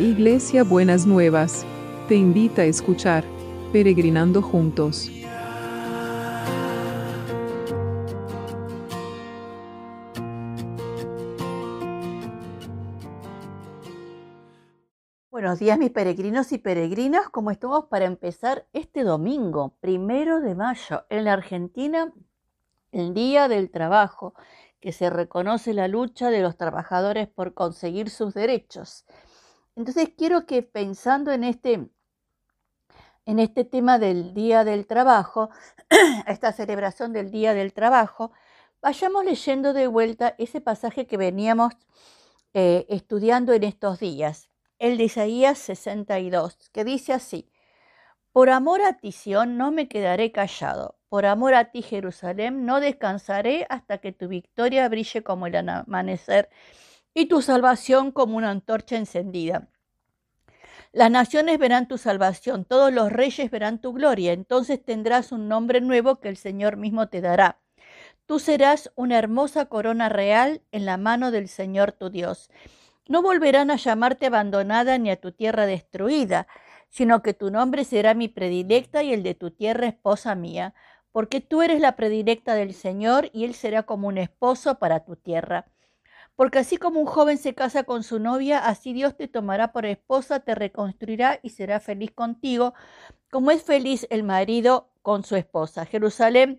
Iglesia Buenas Nuevas, te invita a escuchar Peregrinando Juntos. Buenos días mis peregrinos y peregrinas, ¿cómo estamos para empezar este domingo, primero de mayo, en la Argentina, el Día del Trabajo, que se reconoce la lucha de los trabajadores por conseguir sus derechos. Entonces quiero que pensando en este, en este tema del Día del Trabajo, esta celebración del Día del Trabajo, vayamos leyendo de vuelta ese pasaje que veníamos eh, estudiando en estos días, el de Isaías 62, que dice así, por amor a ti, Sión, no me quedaré callado. Por amor a ti, Jerusalén, no descansaré hasta que tu victoria brille como el amanecer y tu salvación como una antorcha encendida. Las naciones verán tu salvación, todos los reyes verán tu gloria, entonces tendrás un nombre nuevo que el Señor mismo te dará. Tú serás una hermosa corona real en la mano del Señor tu Dios. No volverán a llamarte abandonada ni a tu tierra destruida, sino que tu nombre será mi predilecta y el de tu tierra esposa mía, porque tú eres la predilecta del Señor y Él será como un esposo para tu tierra. Porque así como un joven se casa con su novia, así Dios te tomará por esposa, te reconstruirá y será feliz contigo, como es feliz el marido con su esposa. Jerusalén,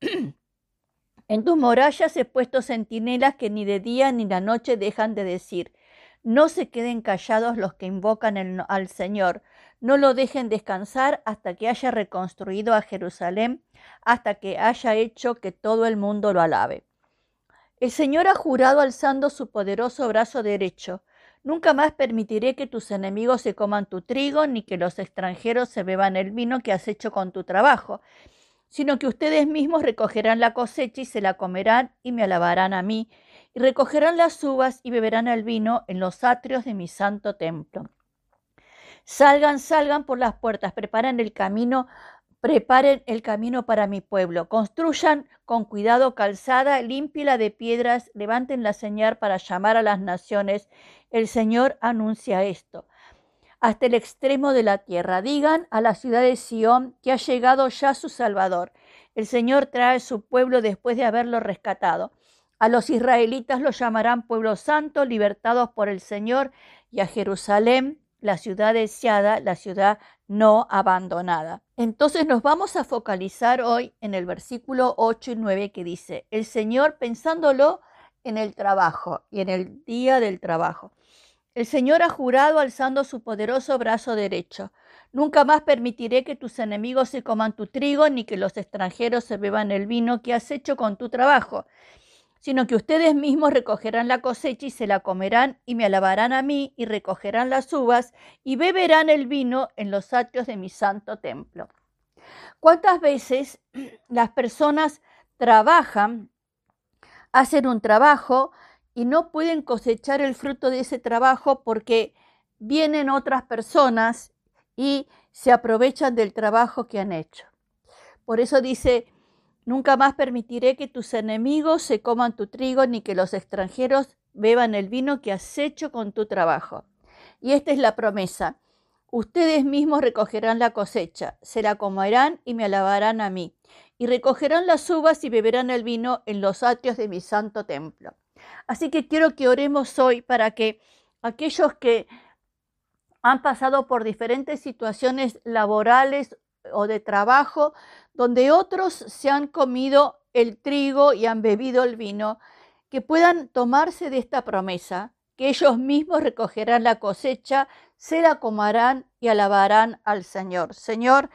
en tus murallas he puesto centinelas que ni de día ni de noche dejan de decir. No se queden callados los que invocan al Señor. No lo dejen descansar hasta que haya reconstruido a Jerusalén, hasta que haya hecho que todo el mundo lo alabe. El Señor ha jurado alzando su poderoso brazo derecho. Nunca más permitiré que tus enemigos se coman tu trigo, ni que los extranjeros se beban el vino que has hecho con tu trabajo, sino que ustedes mismos recogerán la cosecha y se la comerán y me alabarán a mí, y recogerán las uvas y beberán el vino en los atrios de mi santo templo. Salgan, salgan por las puertas, preparen el camino Preparen el camino para mi pueblo, construyan con cuidado calzada, límpiela de piedras, levanten la señal para llamar a las naciones. El Señor anuncia esto. Hasta el extremo de la tierra, digan a la ciudad de Sión que ha llegado ya su Salvador. El Señor trae su pueblo después de haberlo rescatado. A los israelitas lo llamarán pueblo santo, libertados por el Señor, y a Jerusalén la ciudad deseada, la ciudad no abandonada. Entonces nos vamos a focalizar hoy en el versículo 8 y 9 que dice, el Señor pensándolo en el trabajo y en el día del trabajo. El Señor ha jurado alzando su poderoso brazo derecho. Nunca más permitiré que tus enemigos se coman tu trigo, ni que los extranjeros se beban el vino que has hecho con tu trabajo sino que ustedes mismos recogerán la cosecha y se la comerán y me alabarán a mí y recogerán las uvas y beberán el vino en los atrios de mi santo templo. ¿Cuántas veces las personas trabajan, hacen un trabajo y no pueden cosechar el fruto de ese trabajo porque vienen otras personas y se aprovechan del trabajo que han hecho? Por eso dice Nunca más permitiré que tus enemigos se coman tu trigo, ni que los extranjeros beban el vino que has hecho con tu trabajo. Y esta es la promesa. Ustedes mismos recogerán la cosecha, se la comerán y me alabarán a mí, y recogerán las uvas y beberán el vino en los atrios de mi santo templo. Así que quiero que oremos hoy para que aquellos que han pasado por diferentes situaciones laborales o de trabajo, donde otros se han comido el trigo y han bebido el vino, que puedan tomarse de esta promesa, que ellos mismos recogerán la cosecha, se la comerán y alabarán al Señor. Señor,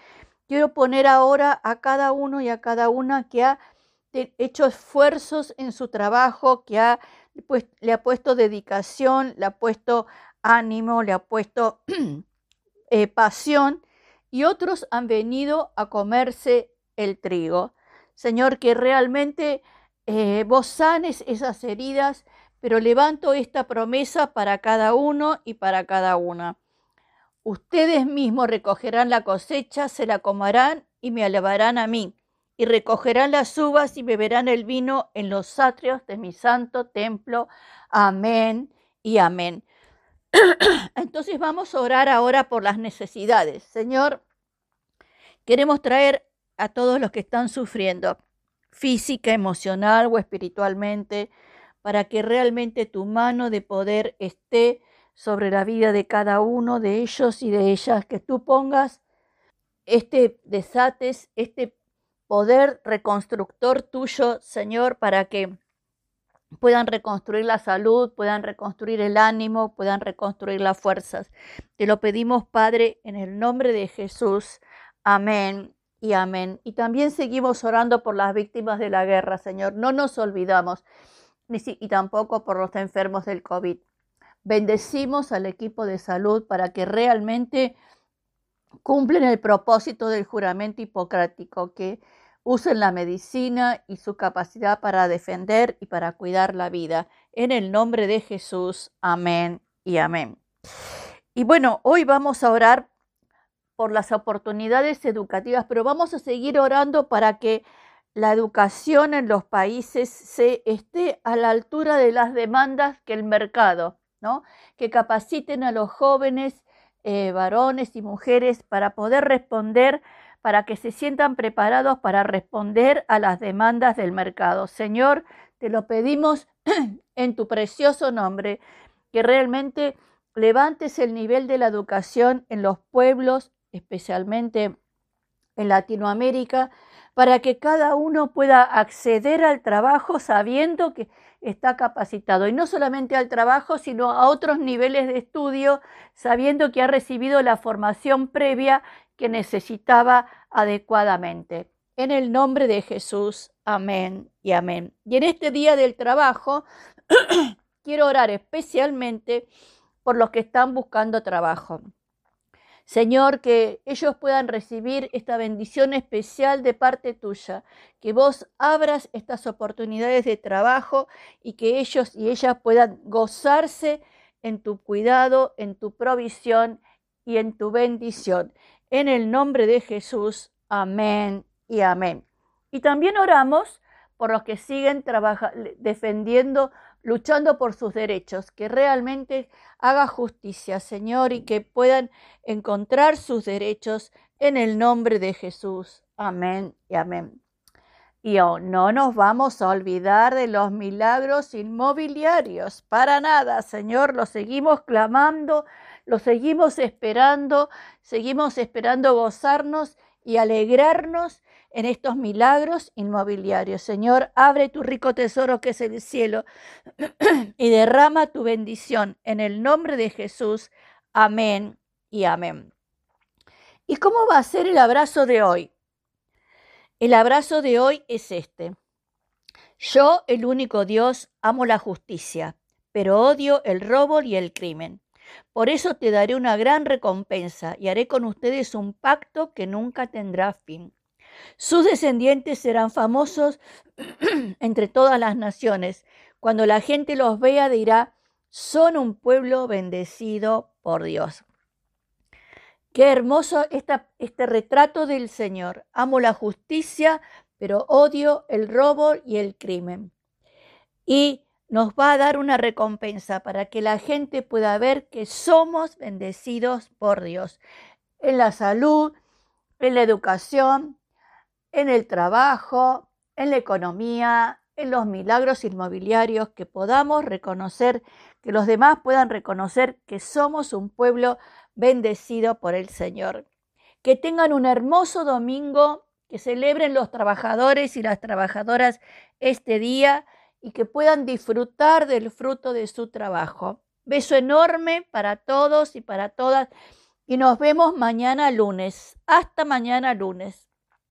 quiero poner ahora a cada uno y a cada una que ha hecho esfuerzos en su trabajo, que ha, pues, le ha puesto dedicación, le ha puesto ánimo, le ha puesto eh, pasión y otros han venido a comerse el trigo. Señor, que realmente eh, vos sanes esas heridas, pero levanto esta promesa para cada uno y para cada una. Ustedes mismos recogerán la cosecha, se la comerán y me alabarán a mí, y recogerán las uvas y beberán el vino en los atrios de mi santo templo. Amén y amén. Entonces vamos a orar ahora por las necesidades. Señor, queremos traer a todos los que están sufriendo física, emocional o espiritualmente, para que realmente tu mano de poder esté sobre la vida de cada uno de ellos y de ellas, que tú pongas este desates, este poder reconstructor tuyo, Señor, para que puedan reconstruir la salud, puedan reconstruir el ánimo, puedan reconstruir las fuerzas. Te lo pedimos, Padre, en el nombre de Jesús. Amén y amén. Y también seguimos orando por las víctimas de la guerra, Señor. No nos olvidamos, y tampoco por los enfermos del COVID. Bendecimos al equipo de salud para que realmente cumplen el propósito del juramento hipocrático, que usen la medicina y su capacidad para defender y para cuidar la vida. En el nombre de Jesús, amén y amén. Y bueno, hoy vamos a orar por las oportunidades educativas, pero vamos a seguir orando para que la educación en los países se esté a la altura de las demandas que el mercado, ¿no? Que capaciten a los jóvenes, eh, varones y mujeres para poder responder para que se sientan preparados para responder a las demandas del mercado. Señor, te lo pedimos en tu precioso nombre, que realmente levantes el nivel de la educación en los pueblos, especialmente en Latinoamérica, para que cada uno pueda acceder al trabajo sabiendo que está capacitado. Y no solamente al trabajo, sino a otros niveles de estudio, sabiendo que ha recibido la formación previa que necesitaba adecuadamente. En el nombre de Jesús, amén y amén. Y en este día del trabajo, quiero orar especialmente por los que están buscando trabajo. Señor, que ellos puedan recibir esta bendición especial de parte tuya, que vos abras estas oportunidades de trabajo y que ellos y ellas puedan gozarse en tu cuidado, en tu provisión y en tu bendición. En el nombre de Jesús, amén y amén. Y también oramos por los que siguen defendiendo, luchando por sus derechos, que realmente haga justicia, Señor, y que puedan encontrar sus derechos en el nombre de Jesús. Amén y amén. Y oh, no nos vamos a olvidar de los milagros inmobiliarios, para nada, Señor, lo seguimos clamando lo seguimos esperando, seguimos esperando gozarnos y alegrarnos en estos milagros inmobiliarios. Señor, abre tu rico tesoro que es el cielo y derrama tu bendición en el nombre de Jesús. Amén y amén. ¿Y cómo va a ser el abrazo de hoy? El abrazo de hoy es este. Yo, el único Dios, amo la justicia, pero odio el robo y el crimen. Por eso te daré una gran recompensa y haré con ustedes un pacto que nunca tendrá fin. Sus descendientes serán famosos entre todas las naciones. Cuando la gente los vea dirá, son un pueblo bendecido por Dios. Qué hermoso este retrato del Señor. Amo la justicia, pero odio el robo y el crimen. Y nos va a dar una recompensa para que la gente pueda ver que somos bendecidos por Dios en la salud, en la educación, en el trabajo, en la economía, en los milagros inmobiliarios, que podamos reconocer, que los demás puedan reconocer que somos un pueblo bendecido por el Señor. Que tengan un hermoso domingo, que celebren los trabajadores y las trabajadoras este día y que puedan disfrutar del fruto de su trabajo. Beso enorme para todos y para todas y nos vemos mañana lunes. Hasta mañana lunes.